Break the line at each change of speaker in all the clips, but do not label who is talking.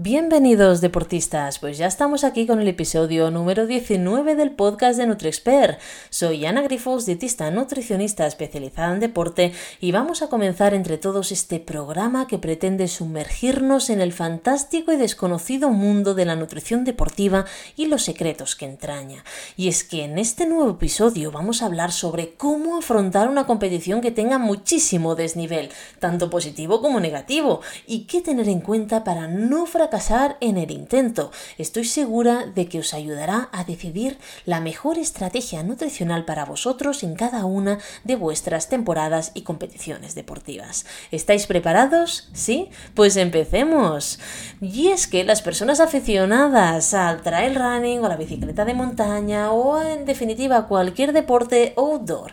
Bienvenidos deportistas, pues ya estamos aquí con el episodio número 19 del podcast de NutriExpert. Soy Ana Grifos, dietista nutricionista especializada en deporte y vamos a comenzar entre todos este programa que pretende sumergirnos en el fantástico y desconocido mundo de la nutrición deportiva y los secretos que entraña. Y es que en este nuevo episodio vamos a hablar sobre cómo afrontar una competición que tenga muchísimo desnivel, tanto positivo como negativo, y qué tener en cuenta para no fracasar fracasar en el intento. Estoy segura de que os ayudará a decidir la mejor estrategia nutricional para vosotros en cada una de vuestras temporadas y competiciones deportivas. ¿Estáis preparados? ¿Sí? Pues empecemos. Y es que las personas aficionadas al trail running o la bicicleta de montaña o en definitiva cualquier deporte outdoor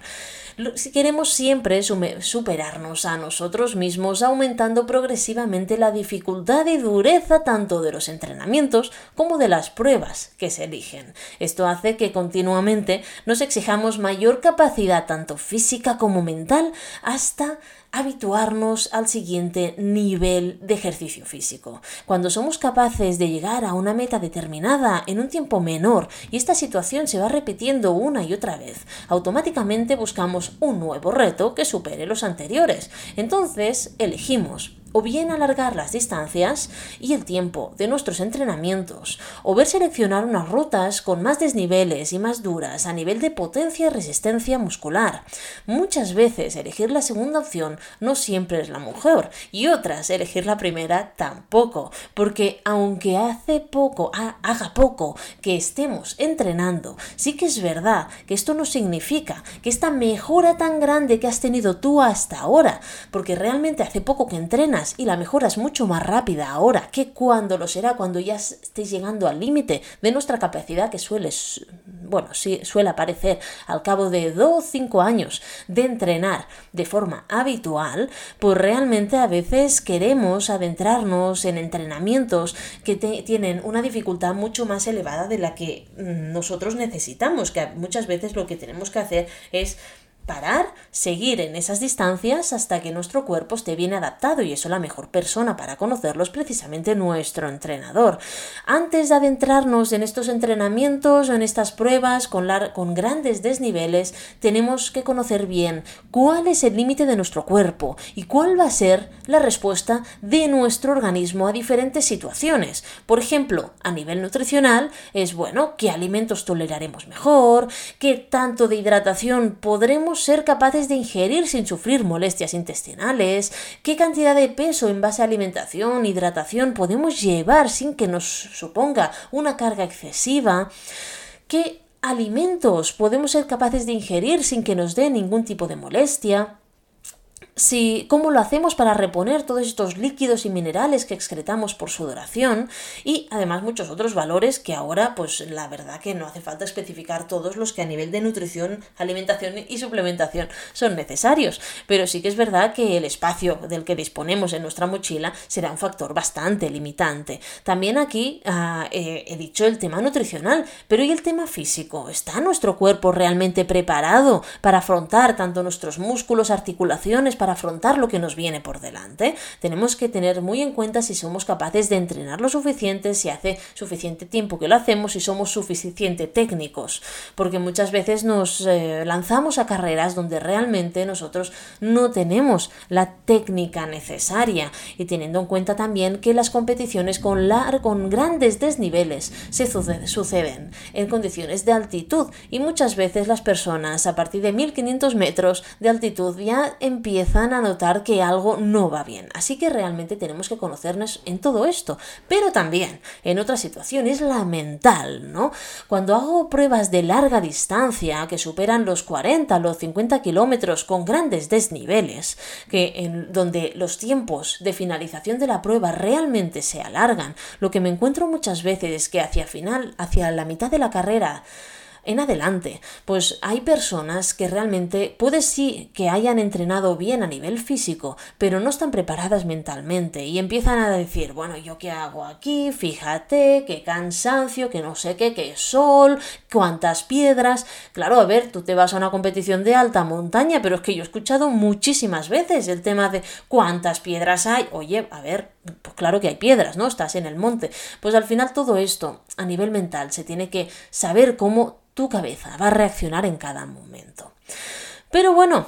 si queremos siempre superarnos a nosotros mismos, aumentando progresivamente la dificultad y dureza tanto de los entrenamientos como de las pruebas que se eligen. Esto hace que continuamente nos exijamos mayor capacidad tanto física como mental hasta habituarnos al siguiente nivel de ejercicio físico. Cuando somos capaces de llegar a una meta determinada en un tiempo menor y esta situación se va repitiendo una y otra vez, automáticamente buscamos un nuevo reto que supere los anteriores. Entonces elegimos o bien alargar las distancias y el tiempo de nuestros entrenamientos, o ver seleccionar unas rutas con más desniveles y más duras a nivel de potencia y resistencia muscular. Muchas veces elegir la segunda opción no siempre es la mejor, y otras elegir la primera tampoco, porque aunque hace poco, haga poco que estemos entrenando, sí que es verdad que esto no significa que esta mejora tan grande que has tenido tú hasta ahora, porque realmente hace poco que entrenas, y la mejora es mucho más rápida ahora que cuando lo será cuando ya estéis llegando al límite de nuestra capacidad que suele, bueno, suele aparecer al cabo de 2 o 5 años de entrenar de forma habitual, pues realmente a veces queremos adentrarnos en entrenamientos que tienen una dificultad mucho más elevada de la que mm, nosotros necesitamos, que muchas veces lo que tenemos que hacer es parar, seguir en esas distancias hasta que nuestro cuerpo esté bien adaptado y eso la mejor persona para conocerlo es precisamente nuestro entrenador. Antes de adentrarnos en estos entrenamientos o en estas pruebas con, con grandes desniveles, tenemos que conocer bien cuál es el límite de nuestro cuerpo y cuál va a ser la respuesta de nuestro organismo a diferentes situaciones. Por ejemplo, a nivel nutricional es bueno qué alimentos toleraremos mejor, qué tanto de hidratación podremos ser capaces de ingerir sin sufrir molestias intestinales, qué cantidad de peso en base a alimentación, hidratación podemos llevar sin que nos suponga una carga excesiva, qué alimentos podemos ser capaces de ingerir sin que nos dé ningún tipo de molestia si, cómo lo hacemos para reponer todos estos líquidos y minerales que excretamos por sudoración y además muchos otros valores que ahora pues la verdad que no hace falta especificar todos los que a nivel de nutrición, alimentación y suplementación son necesarios, pero sí que es verdad que el espacio del que disponemos en nuestra mochila será un factor bastante limitante. También aquí ah, he dicho el tema nutricional, pero ¿y el tema físico? ¿Está nuestro cuerpo realmente preparado para afrontar tanto nuestros músculos, articulaciones, para afrontar lo que nos viene por delante. Tenemos que tener muy en cuenta si somos capaces de entrenar lo suficiente, si hace suficiente tiempo que lo hacemos, si somos suficiente técnicos, porque muchas veces nos eh, lanzamos a carreras donde realmente nosotros no tenemos la técnica necesaria. Y teniendo en cuenta también que las competiciones con, con grandes desniveles se suceden en condiciones de altitud. Y muchas veces las personas a partir de 1500 metros de altitud ya empiezan a notar que algo no va bien. Así que realmente tenemos que conocernos en todo esto. Pero también en otra situación es la mental, ¿no? Cuando hago pruebas de larga distancia que superan los 40, los 50 kilómetros con grandes desniveles, que en donde los tiempos de finalización de la prueba realmente se alargan, lo que me encuentro muchas veces es que hacia final, hacia la mitad de la carrera, en adelante. Pues hay personas que realmente puede sí que hayan entrenado bien a nivel físico, pero no están preparadas mentalmente y empiezan a decir, bueno, ¿yo qué hago aquí? Fíjate, qué cansancio, que no sé qué, qué sol, cuántas piedras. Claro, a ver, tú te vas a una competición de alta montaña, pero es que yo he escuchado muchísimas veces el tema de cuántas piedras hay. Oye, a ver, pues claro que hay piedras, ¿no? Estás en el monte. Pues al final todo esto, a nivel mental, se tiene que saber cómo tu cabeza va a reaccionar en cada momento. Pero bueno,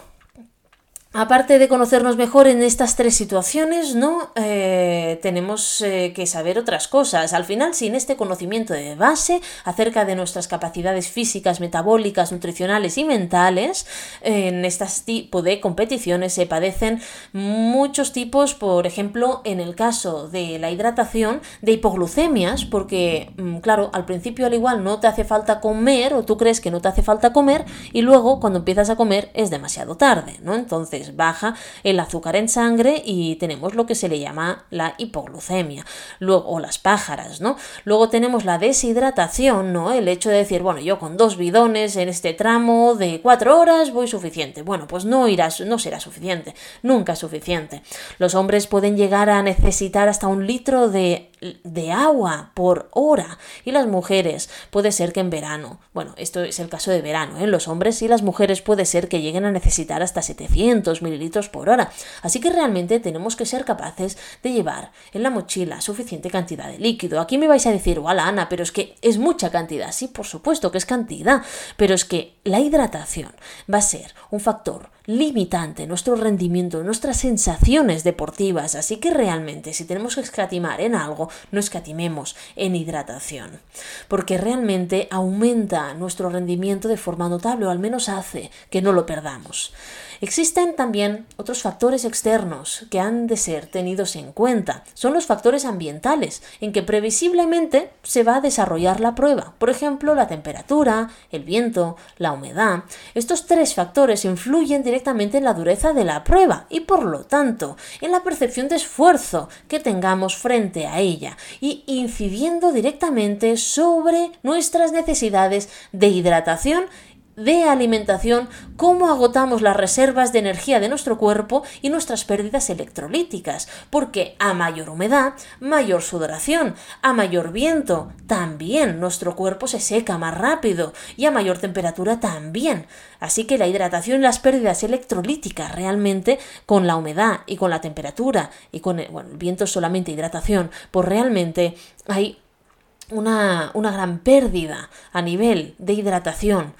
Aparte de conocernos mejor en estas tres situaciones, ¿no? Eh, tenemos eh, que saber otras cosas. Al final, sin este conocimiento de base acerca de nuestras capacidades físicas, metabólicas, nutricionales y mentales, en este tipo de competiciones se padecen muchos tipos, por ejemplo, en el caso de la hidratación, de hipoglucemias, porque, mm, claro, al principio al igual no te hace falta comer o tú crees que no te hace falta comer y luego cuando empiezas a comer es demasiado tarde, ¿no? Entonces, baja el azúcar en sangre y tenemos lo que se le llama la hipoglucemia. Luego, o las pájaras, ¿no? Luego tenemos la deshidratación, ¿no? El hecho de decir, bueno, yo con dos bidones en este tramo de cuatro horas voy suficiente. Bueno, pues no irás, no será suficiente, nunca suficiente. Los hombres pueden llegar a necesitar hasta un litro de de agua por hora y las mujeres puede ser que en verano, bueno, esto es el caso de verano, ¿eh? los hombres y las mujeres puede ser que lleguen a necesitar hasta 700 mililitros por hora, así que realmente tenemos que ser capaces de llevar en la mochila suficiente cantidad de líquido. Aquí me vais a decir, hola Ana, pero es que es mucha cantidad, sí, por supuesto que es cantidad, pero es que la hidratación va a ser un factor limitante nuestro rendimiento, nuestras sensaciones deportivas. Así que realmente si tenemos que escatimar en algo, no escatimemos en hidratación. Porque realmente aumenta nuestro rendimiento de forma notable o al menos hace que no lo perdamos. Existen también otros factores externos que han de ser tenidos en cuenta. Son los factores ambientales, en que previsiblemente se va a desarrollar la prueba. Por ejemplo, la temperatura, el viento, la humedad. Estos tres factores influyen directamente en la dureza de la prueba y por lo tanto en la percepción de esfuerzo que tengamos frente a ella y incidiendo directamente sobre nuestras necesidades de hidratación de alimentación, cómo agotamos las reservas de energía de nuestro cuerpo y nuestras pérdidas electrolíticas, porque a mayor humedad, mayor sudoración, a mayor viento, también nuestro cuerpo se seca más rápido y a mayor temperatura también. Así que la hidratación y las pérdidas electrolíticas realmente con la humedad y con la temperatura y con el, viento solamente hidratación, pues realmente hay una, una gran pérdida a nivel de hidratación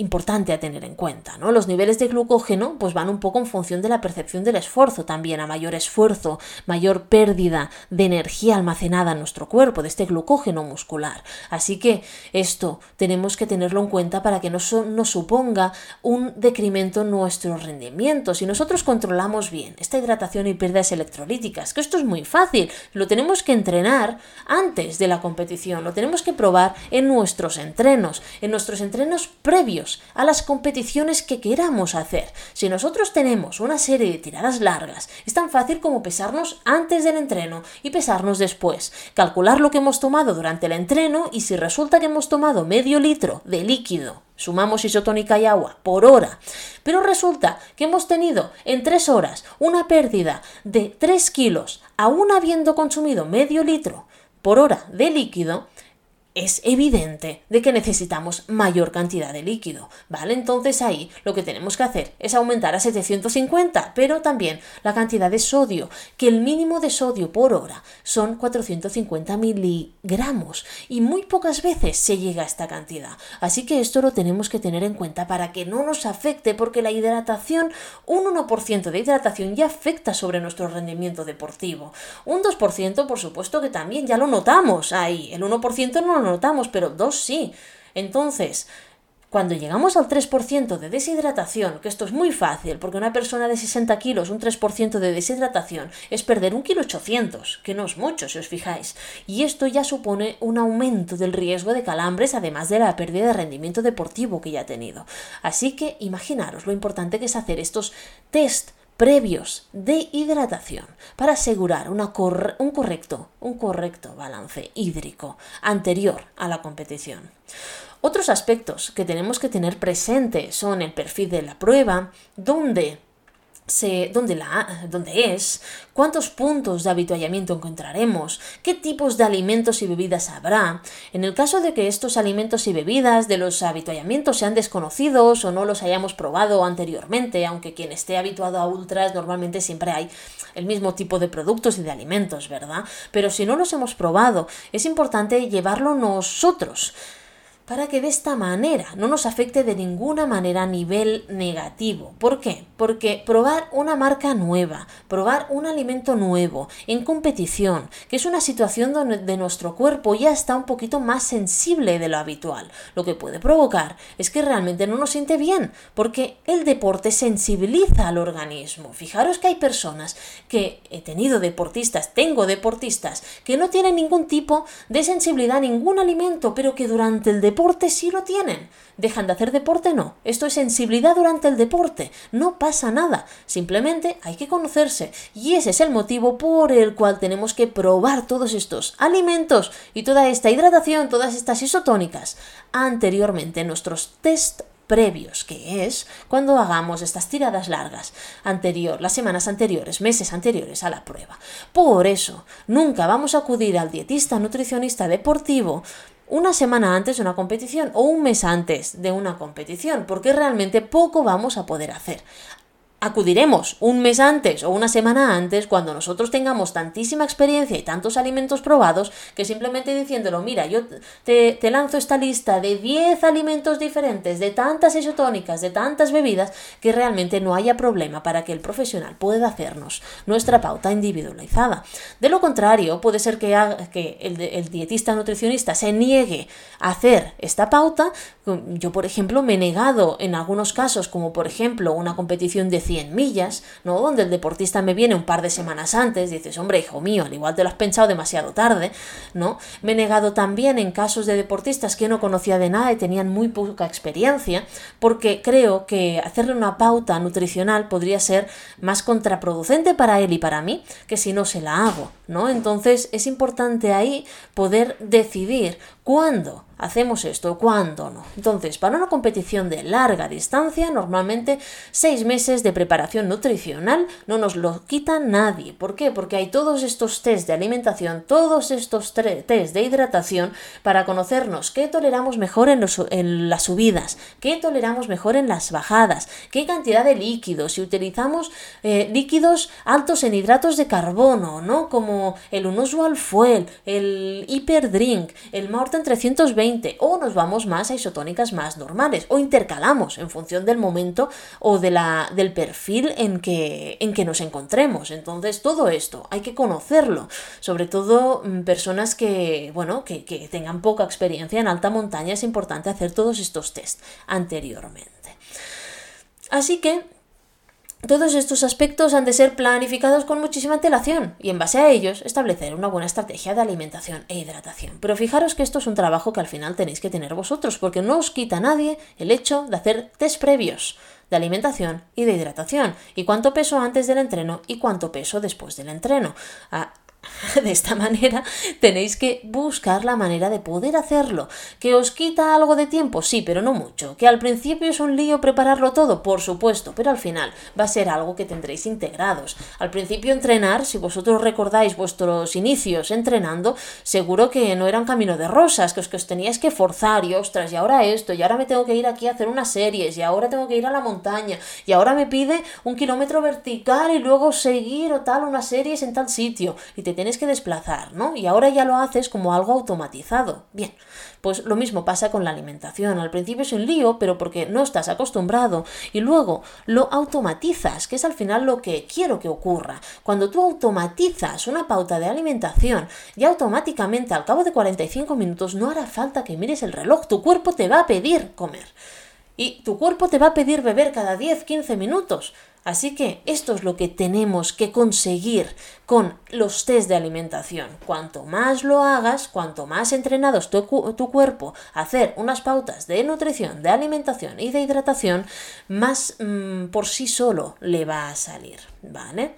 importante a tener en cuenta, ¿no? Los niveles de glucógeno pues van un poco en función de la percepción del esfuerzo también, a mayor esfuerzo, mayor pérdida de energía almacenada en nuestro cuerpo, de este glucógeno muscular. Así que esto tenemos que tenerlo en cuenta para que no nos suponga un decremento en nuestro rendimiento. Si nosotros controlamos bien esta hidratación y pérdidas electrolíticas, que esto es muy fácil, lo tenemos que entrenar antes de la competición, lo tenemos que probar en nuestros entrenos, en nuestros entrenos previos a las competiciones que queramos hacer. Si nosotros tenemos una serie de tiradas largas, es tan fácil como pesarnos antes del entreno y pesarnos después, calcular lo que hemos tomado durante el entreno y si resulta que hemos tomado medio litro de líquido sumamos isotónica y agua por hora, pero resulta que hemos tenido en tres horas una pérdida de 3 kilos, aún habiendo consumido medio litro por hora de líquido, es evidente de que necesitamos mayor cantidad de líquido, ¿vale? Entonces ahí lo que tenemos que hacer es aumentar a 750, pero también la cantidad de sodio, que el mínimo de sodio por hora son 450 miligramos y muy pocas veces se llega a esta cantidad. Así que esto lo tenemos que tener en cuenta para que no nos afecte porque la hidratación, un 1% de hidratación ya afecta sobre nuestro rendimiento deportivo. Un 2% por supuesto que también ya lo notamos ahí, el 1% no lo notamos, pero dos sí. Entonces, cuando llegamos al 3% de deshidratación, que esto es muy fácil, porque una persona de 60 kilos, un 3% de deshidratación, es perder un kilo 800, que no es mucho si os fijáis. Y esto ya supone un aumento del riesgo de calambres, además de la pérdida de rendimiento deportivo que ya ha tenido. Así que imaginaros lo importante que es hacer estos test previos de hidratación para asegurar un correcto, un correcto balance hídrico anterior a la competición. Otros aspectos que tenemos que tener presente son el perfil de la prueba, donde dónde, la, dónde es, cuántos puntos de habituallamiento encontraremos, qué tipos de alimentos y bebidas habrá. En el caso de que estos alimentos y bebidas de los habituallamientos sean desconocidos o no los hayamos probado anteriormente, aunque quien esté habituado a ultras normalmente siempre hay el mismo tipo de productos y de alimentos, ¿verdad? Pero si no los hemos probado, es importante llevarlo nosotros para que de esta manera no nos afecte de ninguna manera a nivel negativo. ¿Por qué? Porque probar una marca nueva, probar un alimento nuevo en competición, que es una situación donde nuestro cuerpo ya está un poquito más sensible de lo habitual, lo que puede provocar es que realmente no nos siente bien, porque el deporte sensibiliza al organismo. Fijaros que hay personas que he tenido deportistas, tengo deportistas, que no tienen ningún tipo de sensibilidad a ningún alimento, pero que durante el deporte deporte sí lo tienen. ¿Dejan de hacer deporte? No. Esto es sensibilidad durante el deporte. No pasa nada. Simplemente hay que conocerse. Y ese es el motivo por el cual tenemos que probar todos estos alimentos y toda esta hidratación, todas estas isotónicas anteriormente en nuestros test previos, que es cuando hagamos estas tiradas largas, anterior, las semanas anteriores, meses anteriores a la prueba. Por eso, nunca vamos a acudir al dietista nutricionista deportivo una semana antes de una competición o un mes antes de una competición, porque realmente poco vamos a poder hacer acudiremos un mes antes o una semana antes cuando nosotros tengamos tantísima experiencia y tantos alimentos probados que simplemente diciéndolo, mira, yo te, lanzo esta lista de 10 alimentos diferentes, de tantas isotónicas, de tantas bebidas, que realmente no haya problema para que el profesional pueda hacernos nuestra pauta individualizada. De lo contrario, puede ser que, el, el dietista nutricionista se niegue a hacer esta pauta. Yo, por ejemplo, me he negado en algunos casos, como por ejemplo una competición de 100 millas, ¿no? Donde el deportista me viene un par de semanas antes, dices, hombre, hijo mío, al igual te lo has pensado demasiado tarde, ¿no? Me he negado también en casos de deportistas que no conocía de nada y tenían muy poca experiencia, porque creo que hacerle una pauta nutricional podría ser más contraproducente para él y para mí que si no se la hago, ¿no? Entonces es importante ahí poder decidir cuándo hacemos esto, cuándo no. Entonces, para una competición de larga distancia, normalmente seis meses de preparación nutricional no nos lo quita nadie. ¿Por qué? Porque hay todos estos test de alimentación, todos estos test de hidratación para conocernos qué toleramos mejor en, las subidas, qué toleramos mejor en las bajadas, qué cantidad de líquidos, si utilizamos eh, líquidos altos en hidratos de carbono, ¿no? Como el Unusual Fuel, el Hyperdrink, el Morten 320 o nos vamos más a isotónicas más normales o intercalamos en función del momento o de la, del perfil en que, en que nos encontremos. Entonces todo esto hay que conocerlo, sobre todo mm, personas que, bueno, que, que tengan poca experiencia en alta montaña es importante hacer todos estos test anteriormente. Así que todos estos aspectos han de ser planificados con muchísima antelación y en base a ellos establecer una buena estrategia de alimentación e hidratación. Pero fijaros que esto es un trabajo que al final tenéis que tener vosotros porque no os quita nadie el hecho de hacer test previos de alimentación y de hidratación y cuánto peso antes del entreno y cuánto peso después del entreno. De esta manera tenéis que buscar la manera de poder hacerlo. ¿Que os quita algo de tiempo? Sí, pero no mucho. ¿Que al principio es un lío prepararlo todo? Por supuesto, pero al final va a ser algo que tendréis integrados. Al principio entrenar, si vosotros recordáis vuestros inicios entrenando, seguro que no era un camino de rosas, que os, que os teníais que forzar y ostras, y ahora esto, y ahora me tengo que ir aquí a hacer unas series, y ahora tengo que ir a la montaña, y ahora me pide un kilómetro vertical y luego seguir o tal unas series en tal sitio. Tienes que desplazar, ¿no? Y ahora ya lo haces como algo automatizado. Bien, pues lo mismo pasa con la alimentación. Al principio es un lío, pero porque no estás acostumbrado y luego lo automatizas, que es al final lo que quiero que ocurra. Cuando tú automatizas una pauta de alimentación, ya automáticamente al cabo de 45 minutos no hará falta que mires el reloj, tu cuerpo te va a pedir comer. Y tu cuerpo te va a pedir beber cada 10-15 minutos. Así que esto es lo que tenemos que conseguir con los test de alimentación. Cuanto más lo hagas, cuanto más entrenado tu, tu cuerpo a hacer unas pautas de nutrición, de alimentación y de hidratación, más mm, por sí solo le va a salir, ¿vale?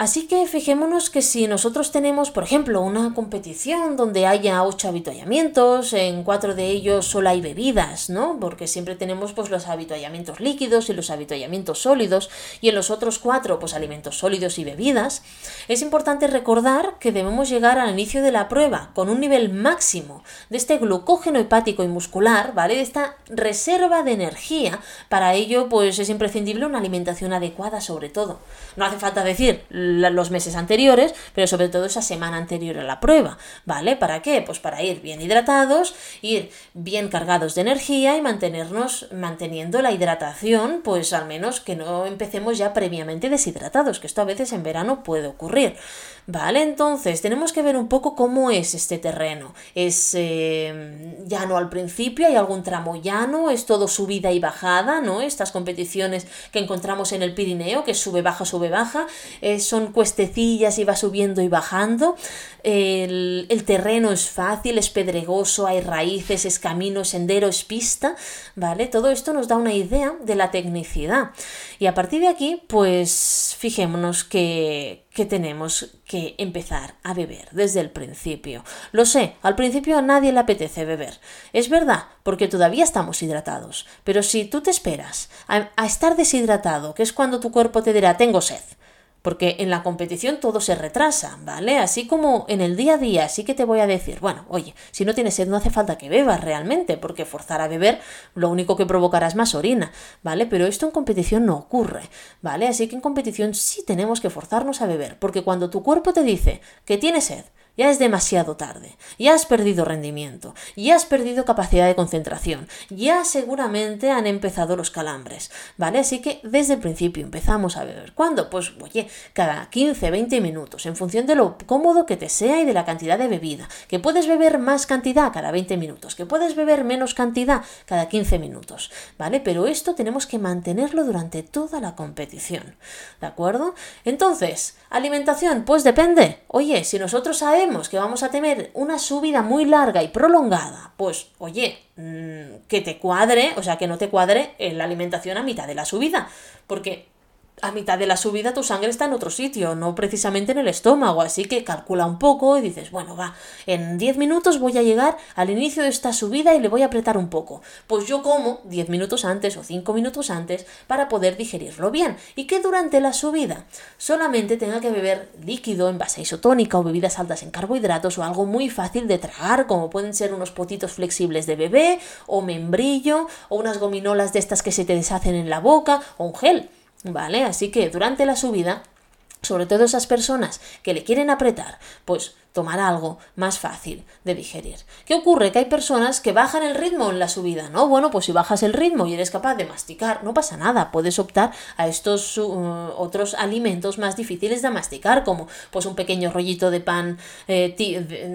Así que fijémonos que si nosotros tenemos, por ejemplo, una competición donde haya ocho habituallamientos, en cuatro de ellos solo hay bebidas, ¿no? Porque siempre tenemos pues los habituallamientos líquidos y los habituallamientos sólidos, y en los otros cuatro, pues alimentos sólidos y bebidas, es importante recordar que debemos llegar al inicio de la prueba con un nivel máximo de este glucógeno hepático y muscular, ¿vale? De esta reserva de energía. Para ello, pues es imprescindible una alimentación adecuada sobre todo. No hace falta decir los meses anteriores, pero sobre todo esa semana anterior a la prueba, ¿vale? ¿Para qué? Pues para ir bien hidratados, ir bien cargados de energía y mantenernos manteniendo la hidratación, pues al menos que no empecemos ya previamente deshidratados, que esto a veces en verano puede ocurrir. Vale, entonces tenemos que ver un poco cómo es este terreno. ¿Es eh, llano al principio? ¿Hay algún tramo llano? ¿Es todo subida y bajada? ¿No? Estas competiciones que encontramos en el Pirineo, que sube, baja, sube, baja, eh, son cuestecillas y va subiendo y bajando. El, el, terreno es fácil, es pedregoso, hay raíces, es camino, es sendero, es pista, ¿vale? Todo esto nos da una idea de la tecnicidad. Y a partir de aquí, pues fijémonos que, que tenemos que empezar a beber desde el principio. Lo sé, al principio a nadie le apetece beber. Es verdad, porque todavía estamos hidratados. Pero si tú te esperas a, a estar deshidratado, que es cuando tu cuerpo te dirá tengo sed, porque en la competición todo se retrasa, ¿vale? Así como en el día a día, sí que te voy a decir, bueno, oye, si no tienes sed no hace falta que bebas realmente, porque forzar a beber lo único que provocará es más orina, ¿vale? Pero esto en competición no ocurre, ¿vale? Así que en competición sí tenemos que forzarnos a beber, porque cuando tu cuerpo te dice que tienes sed, ya es demasiado tarde, ya has perdido rendimiento, ya has perdido capacidad de concentración, ya seguramente han empezado los calambres, ¿vale? Así que desde el principio empezamos a beber. ¿Cuándo? Pues, oye, cada 15, 20 minutos, en función de lo cómodo que te sea y de la cantidad de bebida. Que puedes beber más cantidad cada 20 minutos, que puedes beber menos cantidad cada 15 minutos, ¿vale? Pero esto tenemos que mantenerlo durante toda la competición, ¿de acuerdo? Entonces, alimentación, pues depende. Oye, si nosotros sabemos que vamos a tener una subida muy larga y prolongada, pues oye, mm, que te cuadre, o sea, que no te cuadre la alimentación a mitad de la subida, porque a mitad de la subida tu sangre está en otro sitio, no precisamente en el estómago, así que calcula un poco y dices, bueno, va, en 10 minutos voy a llegar al inicio de esta subida y le voy a apretar un poco. Pues yo como 10 minutos antes o 5 minutos antes para poder digerirlo bien y que durante la subida solamente tenga que beber líquido en base isotónica o bebidas altas en carbohidratos o algo muy fácil de tragar, como pueden ser unos potitos flexibles de bebé o membrillo o unas gominolas de estas que se te deshacen en la boca o un gel. ¿Vale? Así que durante la subida, sobre todo esas personas que le quieren apretar, pues tomar algo más fácil de digerir. ¿Qué ocurre? Que hay personas que bajan el ritmo en la subida, ¿no? Bueno, pues si bajas el ritmo y eres capaz de masticar, no pasa nada, puedes optar a estos uh, otros alimentos más difíciles de masticar, como pues un pequeño rollito de pan eh,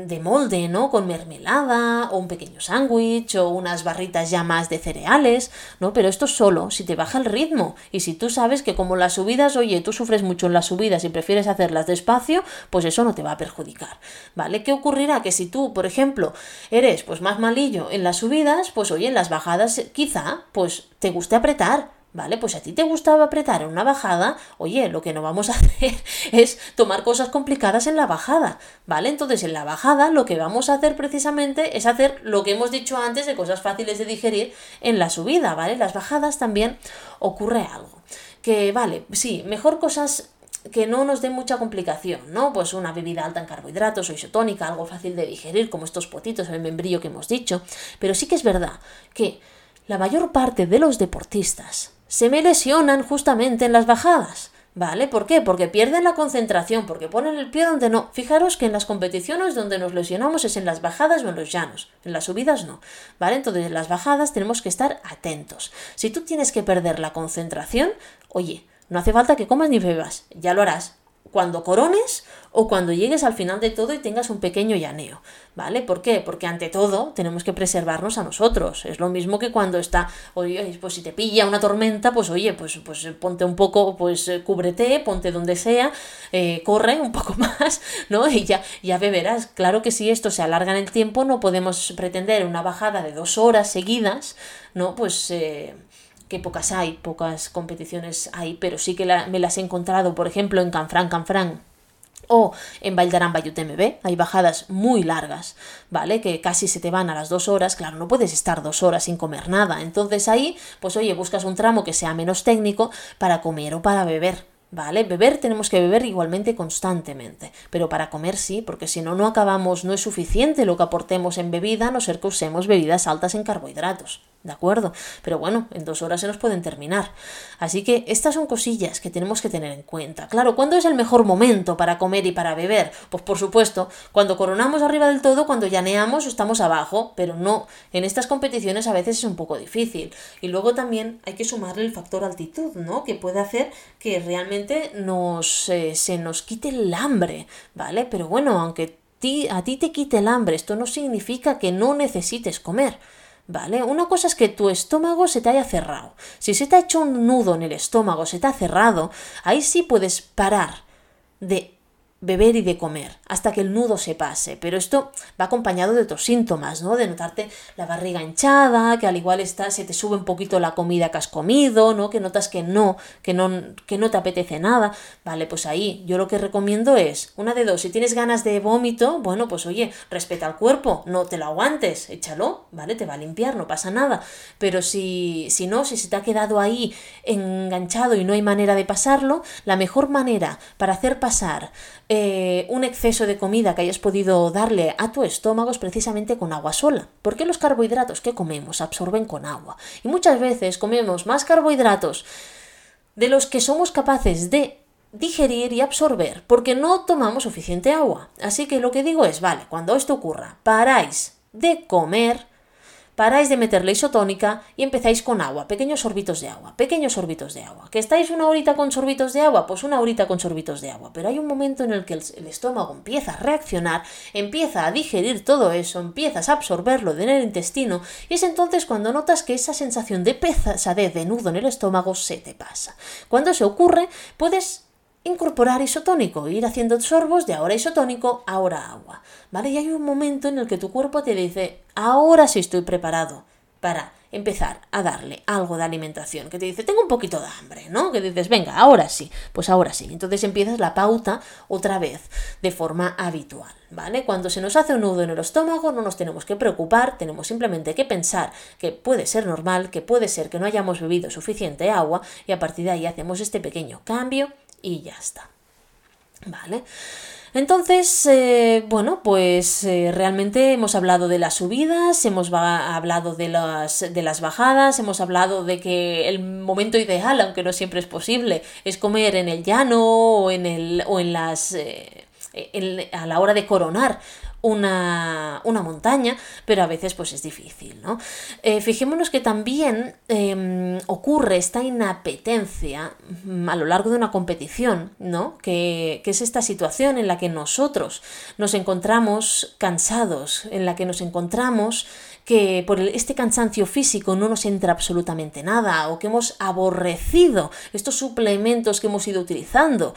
de molde, ¿no? Con mermelada, o un pequeño sándwich, o unas barritas ya más de cereales, ¿no? Pero esto solo si te baja el ritmo, y si tú sabes que como las subidas, oye, tú sufres mucho en las subidas y prefieres hacerlas despacio, pues eso no te va a perjudicar. ¿Vale? ¿Qué ocurrirá? Que si tú, por ejemplo, eres pues más malillo en las subidas, pues oye, en las bajadas quizá pues te guste apretar, ¿Vale? Pues a ti te gustaba apretar en una bajada, oye, lo que no vamos a hacer es tomar cosas complicadas en la bajada, ¿vale? Entonces en la bajada lo que vamos a hacer precisamente es hacer lo que hemos dicho antes de cosas fáciles de digerir en la subida, ¿vale? Las bajadas también ocurre algo. Que, vale, sí, mejor cosas que no nos dé mucha complicación, ¿no? Pues una bebida alta en carbohidratos o isotónica, algo fácil de digerir, como estos potitos, el membrillo que hemos dicho. Pero sí que es verdad que la mayor parte de los deportistas se me lesionan justamente en las bajadas. ¿Vale? ¿Por qué? Porque pierden la concentración, porque ponen el pie donde no. Fijaros que en las competiciones donde nos lesionamos es en las bajadas o en los llanos, en las subidas no. ¿Vale? Entonces en las bajadas tenemos que estar atentos. Si tú tienes que perder la concentración, oye, no hace falta que comas ni bebas, ya lo harás cuando corones o cuando llegues al final de todo y tengas un pequeño llaneo, ¿vale? ¿Por qué? Porque ante todo tenemos que preservarnos a nosotros. Es lo mismo que cuando está, oye, pues si te pilla una tormenta, pues oye, pues, pues ponte un poco, pues eh, cúbrete, ponte donde sea, eh, corre un poco más, ¿no? Y ya, ya beberás. Claro que si esto se alarga en el tiempo, no podemos pretender una bajada de dos horas seguidas, ¿no? Pues... Eh, que pocas hay, pocas competiciones hay, pero sí que me las he encontrado, por ejemplo, en Canfrán, Canfrán, o en Valdarán UTMB, hay bajadas muy largas, ¿vale? Que casi se te van a las dos horas, claro, no puedes estar dos horas sin comer nada. Entonces ahí, pues oye, buscas un tramo que sea menos técnico para comer o para beber. ¿Vale? Beber tenemos que beber igualmente constantemente, pero para comer sí, porque si no, no acabamos, no es suficiente lo que aportemos en bebida, a no ser que usemos bebidas altas en carbohidratos. ¿De acuerdo? Pero bueno, en dos horas se nos pueden terminar. Así que estas son cosillas que tenemos que tener en cuenta. Claro, ¿cuándo es el mejor momento para comer y para beber? Pues por supuesto, cuando coronamos arriba del todo, cuando llaneamos o estamos abajo, pero no, en estas competiciones a veces es un poco difícil. Y luego también hay que sumarle el factor altitud, ¿no? Que puede hacer que realmente nos, eh, se nos quite el hambre, ¿vale? Pero bueno, aunque a ti te quite el hambre, esto no significa que no necesites comer. ¿Vale? Una cosa es que tu estómago se te haya cerrado. Si se te ha hecho un nudo en el estómago, se te ha cerrado, ahí sí puedes parar de beber y de comer hasta que el nudo se pase. Pero esto va acompañado de otros síntomas, ¿no? De notarte la barriga hinchada, que al igual está, se te sube un poquito la comida que has comido, ¿no? Que notas que no, que no, que no te apetece nada. Vale, pues ahí yo lo que recomiendo es, una de dos, si tienes ganas de vómito, bueno, pues oye, respeta al cuerpo, no te lo aguantes, échalo, ¿vale? Te va a limpiar, no pasa nada. Pero si, si no, si se te ha quedado ahí enganchado y no hay manera de pasarlo, la mejor manera para hacer pasar un exceso de comida que hayas podido darle a tu estómago es precisamente con agua sola, porque los carbohidratos que comemos absorben con agua. Y muchas veces comemos más carbohidratos de los que somos capaces de digerir y absorber porque no tomamos suficiente agua. Así que lo que digo es, vale, cuando esto ocurra, paráis de comer paráis de meterle isotónica y empezáis con agua, pequeños sorbitos de agua, pequeños sorbitos de agua. ¿Que estáis una horita con sorbitos de agua? Pues una horita con sorbitos de agua. Pero hay un momento en el que el, estómago empieza a reaccionar, empieza a digerir todo eso, empiezas a absorberlo en el intestino y es entonces cuando notas que esa sensación de pesadez, de nudo en el estómago se te pasa. Cuando eso ocurre, puedes incorporar isotónico, ir haciendo sorbos de ahora isotónico, ahora agua, ¿vale? Y hay un momento en el que tu cuerpo te dice, ahora sí estoy preparado para empezar a darle algo de alimentación, que te dice, tengo un poquito de hambre, ¿no? Que dices, venga, ahora sí, pues ahora sí. Entonces empiezas la pauta otra vez, de forma habitual, ¿vale? Cuando se nos hace un nudo en el estómago, no nos tenemos que preocupar, tenemos simplemente que pensar que puede ser normal, que puede ser que no hayamos bebido suficiente agua, y a partir de ahí hacemos este pequeño cambio y ya está. ¿Vale? Entonces, eh, bueno, pues eh, realmente hemos hablado de las subidas, hemos hablado de las, de las bajadas, hemos hablado de que el momento ideal, aunque no siempre es posible, es comer en el llano o en, el, o en las... Eh, a la hora de coronar una, montaña, pero a veces pues es difícil, ¿no? Eh, fijémonos que también em, ocurre esta inapetencia mm, a lo largo de una competición, ¿no? Que, que es esta situación en la que nosotros nos encontramos cansados, en la que nos encontramos que por este cansancio físico no nos entra absolutamente nada o que hemos aborrecido estos suplementos que hemos ido utilizando.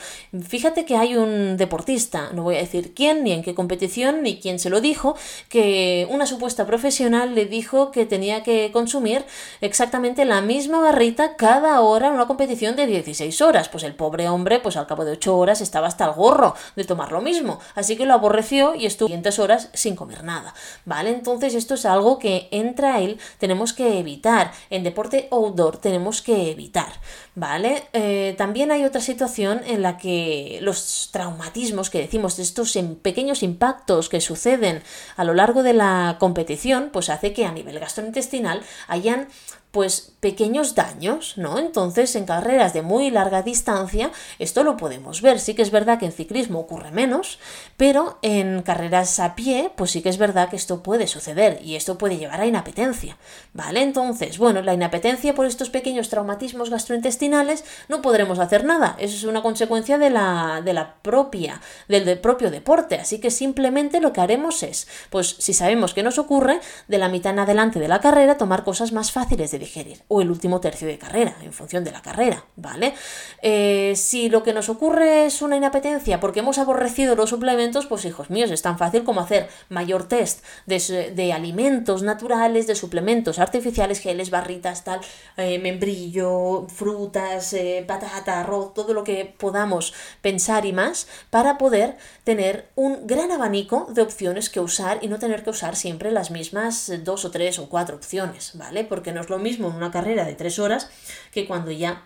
Fíjate que hay un deportista, no voy a decir quién, ni en qué competición, ni quién se lo dijo, que una supuesta profesional le dijo que tenía que consumir exactamente la misma barrita cada hora en una competición de 16 horas. Pues el pobre hombre, pues al cabo de 8 horas estaba hasta el gorro de tomar lo mismo. Así que lo aborreció y estuvo 500 horas sin comer nada. ¿Vale? Entonces esto es algo que entra él tenemos que evitar. En deporte outdoor tenemos que evitar. ¿Vale? Eh, también hay otra situación en la que los traumatismos que decimos, estos pequeños impactos que suceden a lo largo de la competición, pues hace que a nivel gastrointestinal hayan pues pequeños daños, ¿no? Entonces, en carreras de muy larga distancia, esto lo podemos ver. Sí que es verdad que en ciclismo ocurre menos, pero en carreras a pie, pues sí que es verdad que esto puede suceder y esto puede llevar a inapetencia, ¿vale? Entonces, bueno, la inapetencia por estos pequeños traumatismos gastrointestinales no podremos hacer nada. Eso es una consecuencia de la, de la propia, del, propio deporte. Así que simplemente lo que haremos es, pues si sabemos que nos ocurre, de la mitad en adelante de la carrera, tomar cosas más fáciles de de digerir, o el último tercio de carrera, en función de la carrera, ¿vale? Eh, si lo que nos ocurre es una inapetencia porque hemos aborrecido los suplementos, pues hijos míos, es tan fácil como hacer mayor test de, alimentos naturales, de suplementos artificiales, geles, barritas, tal, eh, membrillo, frutas, eh, patata, arroz, todo lo que podamos pensar y más, para poder tener un gran abanico de opciones que usar y no tener que usar siempre las mismas dos o tres o cuatro opciones, ¿vale? Porque no es lo mismo en una carrera de tres horas que cuando ya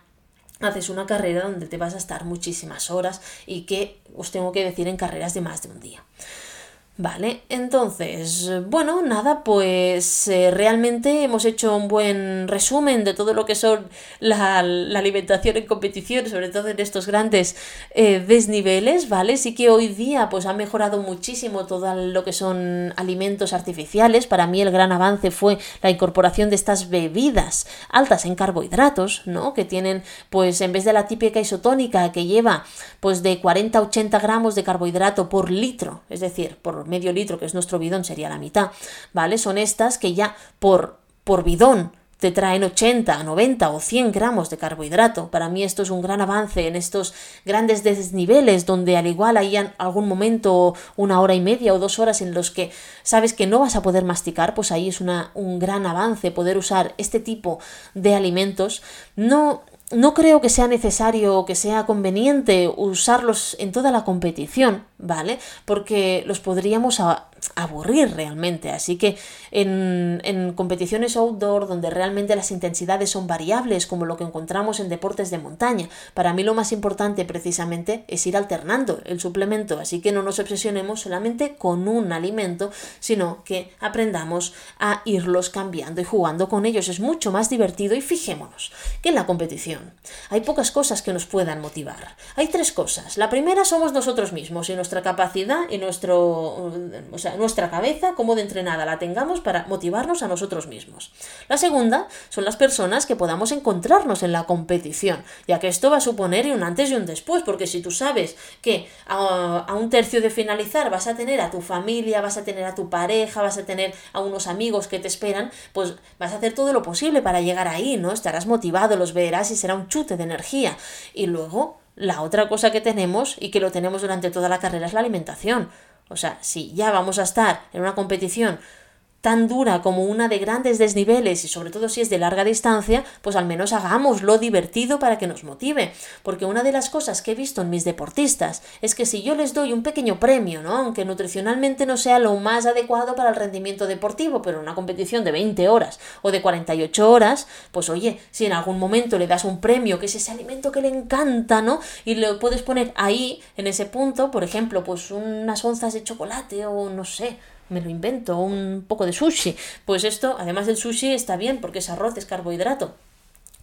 haces una carrera donde te vas a estar muchísimas horas y que os tengo que decir en carreras de más de un día. Vale, entonces, bueno, nada, pues eh, realmente hemos hecho un buen resumen de todo lo que son la, alimentación en competición, sobre todo en estos grandes eh, desniveles, ¿vale? Sí que hoy día pues ha mejorado muchísimo todo lo que son alimentos artificiales. Para mí el gran avance fue la incorporación de estas bebidas altas en carbohidratos, ¿no? Que tienen, pues en vez de la típica isotónica que lleva pues de 40 a 80 gramos de carbohidrato por litro, es decir, por medio litro, que es nuestro bidón, sería la mitad, ¿vale? Son estas que ya por, por bidón te traen 80, 90 o 100 gramos de carbohidrato. Para mí esto es un gran avance en estos grandes desniveles donde al igual hay algún momento, una hora y media o dos horas en los que sabes que no vas a poder masticar, pues ahí es un gran avance poder usar este tipo de alimentos. No no creo que sea necesario o que sea conveniente usarlos en toda la competición, ¿vale? Porque los podríamos aburrir realmente. Así que en, en, competiciones outdoor donde realmente las intensidades son variables, como lo que encontramos en deportes de montaña, para mí lo más importante precisamente es ir alternando el suplemento. Así que no nos obsesionemos solamente con un alimento, sino que aprendamos a irlos cambiando y jugando con ellos. Es mucho más divertido y fijémonos que en la competición hay pocas cosas que nos puedan motivar. Hay tres cosas. La primera somos nosotros mismos y nuestra capacidad y nuestro, o sea, nuestra cabeza, como de entrenada la tengamos para motivarnos a nosotros mismos. La segunda son las personas que podamos encontrarnos en la competición, ya que esto va a suponer un antes y un después, porque si tú sabes que a, a un tercio de finalizar vas a tener a tu familia, vas a tener a tu pareja, vas a tener a unos amigos que te esperan, pues vas a hacer todo lo posible para llegar ahí, ¿no? Estarás motivado, los verás y será un chute de energía. Y luego, la otra cosa que tenemos y que lo tenemos durante toda la carrera es la alimentación. O sea, si ya vamos a estar en una competición tan dura como una de grandes desniveles y sobre todo si es de larga distancia, pues al menos hagámoslo divertido para que nos motive. Porque una de las cosas que he visto en mis deportistas es que si yo les doy un pequeño premio, ¿no? aunque nutricionalmente no sea lo más adecuado para el rendimiento deportivo, pero una competición de 20 horas o de 48 horas, pues oye, si en algún momento le das un premio, que es ese alimento que le encanta, ¿no? Y lo puedes poner ahí, en ese punto, por ejemplo, pues unas onzas de chocolate o no sé, me lo invento, un poco de sushi. Pues esto, además del sushi, está bien porque es arroz, es carbohidrato.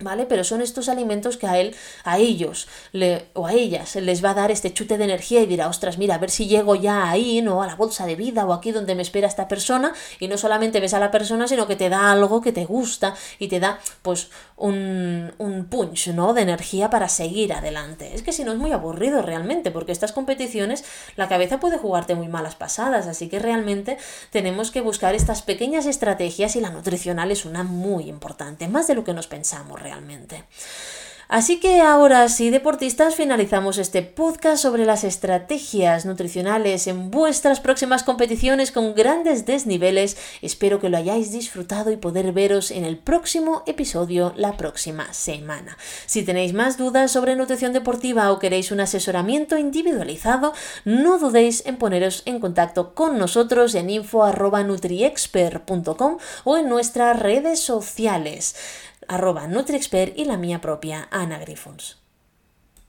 ¿Vale? Pero son estos alimentos que a él, a ellos le, o a ellas les va a dar este chute de energía y dirá, ostras, mira, a ver si llego ya ahí, ¿no? A la bolsa de vida o aquí donde me espera esta persona y no solamente ves a la persona, sino que te da algo que te gusta y te da, pues, un, un punch, ¿no? De energía para seguir adelante. Es que si no es muy aburrido realmente, porque estas competiciones la cabeza puede jugarte muy malas pasadas, así que realmente tenemos que buscar estas pequeñas estrategias y la nutricional es una muy importante, más de lo que nos pensamos realmente Así que ahora sí, deportistas, finalizamos este podcast sobre las estrategias nutricionales en vuestras próximas competiciones con grandes desniveles. Espero que lo hayáis disfrutado y poder veros en el próximo episodio la próxima semana. Si tenéis más dudas sobre nutrición deportiva o queréis un asesoramiento individualizado, no dudéis en poneros en contacto con nosotros en info.nutriexpert.com o en nuestras redes sociales arroba NutriExpert y la mía propia, Ana Griffons.